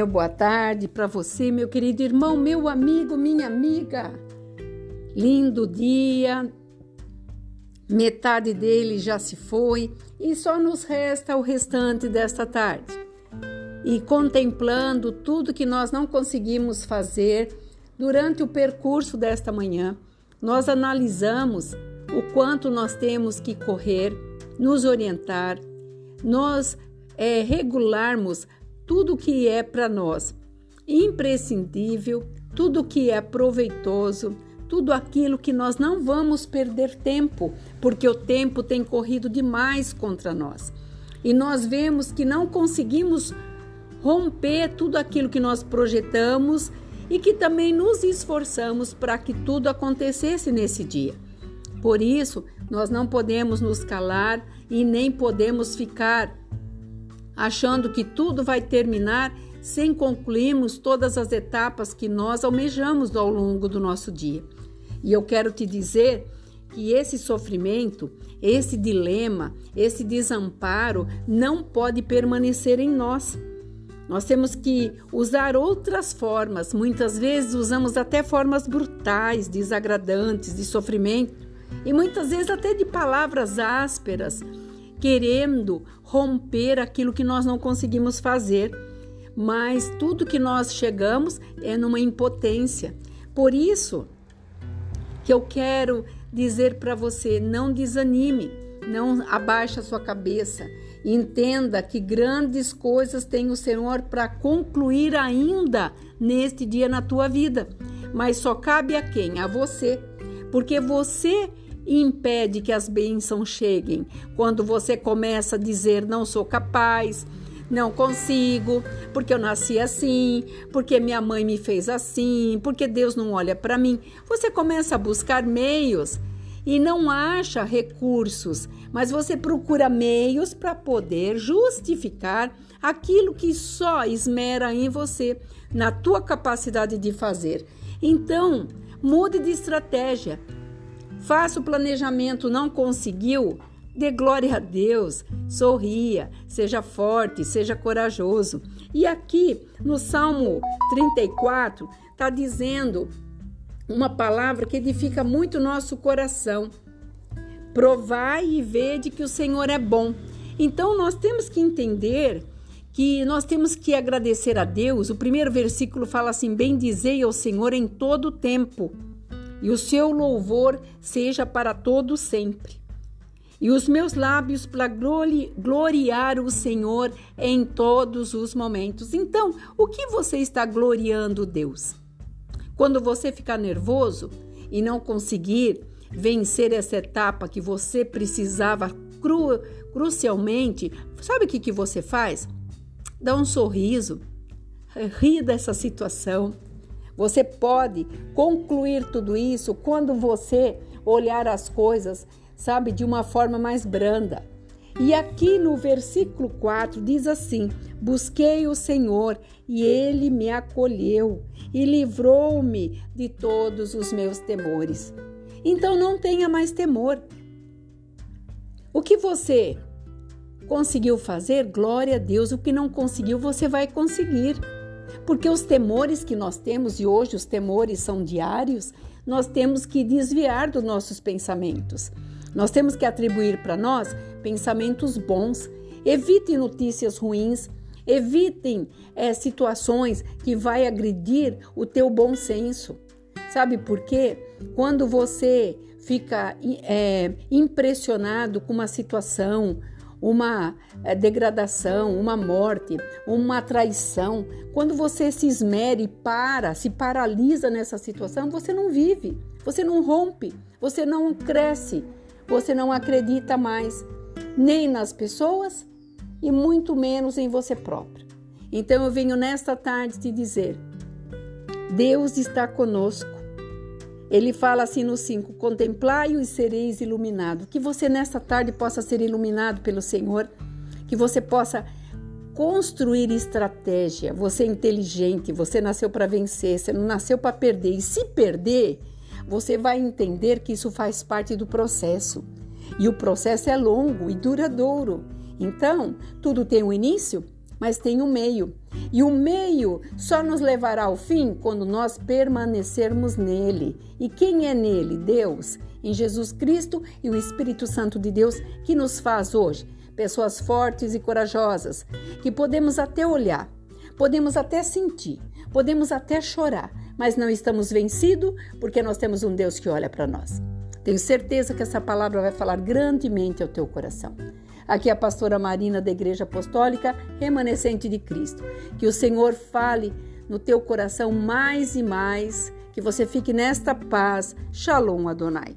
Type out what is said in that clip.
meu boa tarde para você, meu querido irmão, meu amigo, minha amiga. Lindo dia, metade dele já se foi e só nos resta o restante desta tarde. E contemplando tudo que nós não conseguimos fazer durante o percurso desta manhã, nós analisamos o quanto nós temos que correr, nos orientar, nós é, regularmos tudo que é para nós imprescindível, tudo que é proveitoso, tudo aquilo que nós não vamos perder tempo, porque o tempo tem corrido demais contra nós. E nós vemos que não conseguimos romper tudo aquilo que nós projetamos e que também nos esforçamos para que tudo acontecesse nesse dia. Por isso, nós não podemos nos calar e nem podemos ficar achando que tudo vai terminar sem concluirmos todas as etapas que nós almejamos ao longo do nosso dia. E eu quero te dizer que esse sofrimento, esse dilema, esse desamparo não pode permanecer em nós. Nós temos que usar outras formas, muitas vezes usamos até formas brutais, desagradantes, de sofrimento, e muitas vezes até de palavras ásperas, querendo romper aquilo que nós não conseguimos fazer. Mas tudo que nós chegamos é numa impotência. Por isso que eu quero dizer para você, não desanime, não abaixe a sua cabeça. Entenda que grandes coisas tem o Senhor para concluir ainda neste dia na tua vida. Mas só cabe a quem? A você. Porque você impede que as bênçãos cheguem. Quando você começa a dizer não sou capaz, não consigo, porque eu nasci assim, porque minha mãe me fez assim, porque Deus não olha para mim. Você começa a buscar meios e não acha recursos, mas você procura meios para poder justificar aquilo que só esmera em você, na tua capacidade de fazer. Então, mude de estratégia. Faça o planejamento, não conseguiu? Dê glória a Deus, sorria, seja forte, seja corajoso. E aqui no Salmo 34 está dizendo uma palavra que edifica muito nosso coração. Provai e vede que o Senhor é bom. Então nós temos que entender que nós temos que agradecer a Deus. O primeiro versículo fala assim: Bendizei ao Senhor em todo o tempo e o seu louvor seja para todo sempre. E os meus lábios para gloriar o Senhor em todos os momentos. Então, o que você está gloriando Deus? Quando você ficar nervoso e não conseguir vencer essa etapa que você precisava cru, crucialmente, sabe o que, que você faz? Dá um sorriso, ri dessa situação você pode concluir tudo isso quando você olhar as coisas, sabe, de uma forma mais branda. E aqui no versículo 4 diz assim: Busquei o Senhor e ele me acolheu e livrou-me de todos os meus temores. Então não tenha mais temor. O que você conseguiu fazer, glória a Deus. O que não conseguiu, você vai conseguir. Porque os temores que nós temos, e hoje os temores são diários, nós temos que desviar dos nossos pensamentos. Nós temos que atribuir para nós pensamentos bons. Evitem notícias ruins, evitem é, situações que vai agredir o teu bom senso. Sabe por quê? Quando você fica é, impressionado com uma situação, uma eh, degradação, uma morte, uma traição, quando você se esmera e para, se paralisa nessa situação, você não vive, você não rompe, você não cresce, você não acredita mais nem nas pessoas e muito menos em você próprio. Então eu venho nesta tarde te dizer: Deus está conosco. Ele fala assim no 5: Contemplai-o e sereis iluminado. Que você nesta tarde possa ser iluminado pelo Senhor, que você possa construir estratégia. Você é inteligente, você nasceu para vencer, você não nasceu para perder. E se perder, você vai entender que isso faz parte do processo. E o processo é longo e duradouro. Então, tudo tem um início mas tem um meio. E o meio só nos levará ao fim quando nós permanecermos nele. E quem é nele? Deus, em Jesus Cristo e o Espírito Santo de Deus que nos faz hoje pessoas fortes e corajosas, que podemos até olhar, podemos até sentir, podemos até chorar, mas não estamos vencidos porque nós temos um Deus que olha para nós. Tenho certeza que essa palavra vai falar grandemente ao teu coração. Aqui é a pastora Marina da Igreja Apostólica Remanescente de Cristo. Que o Senhor fale no teu coração mais e mais, que você fique nesta paz. Shalom Adonai.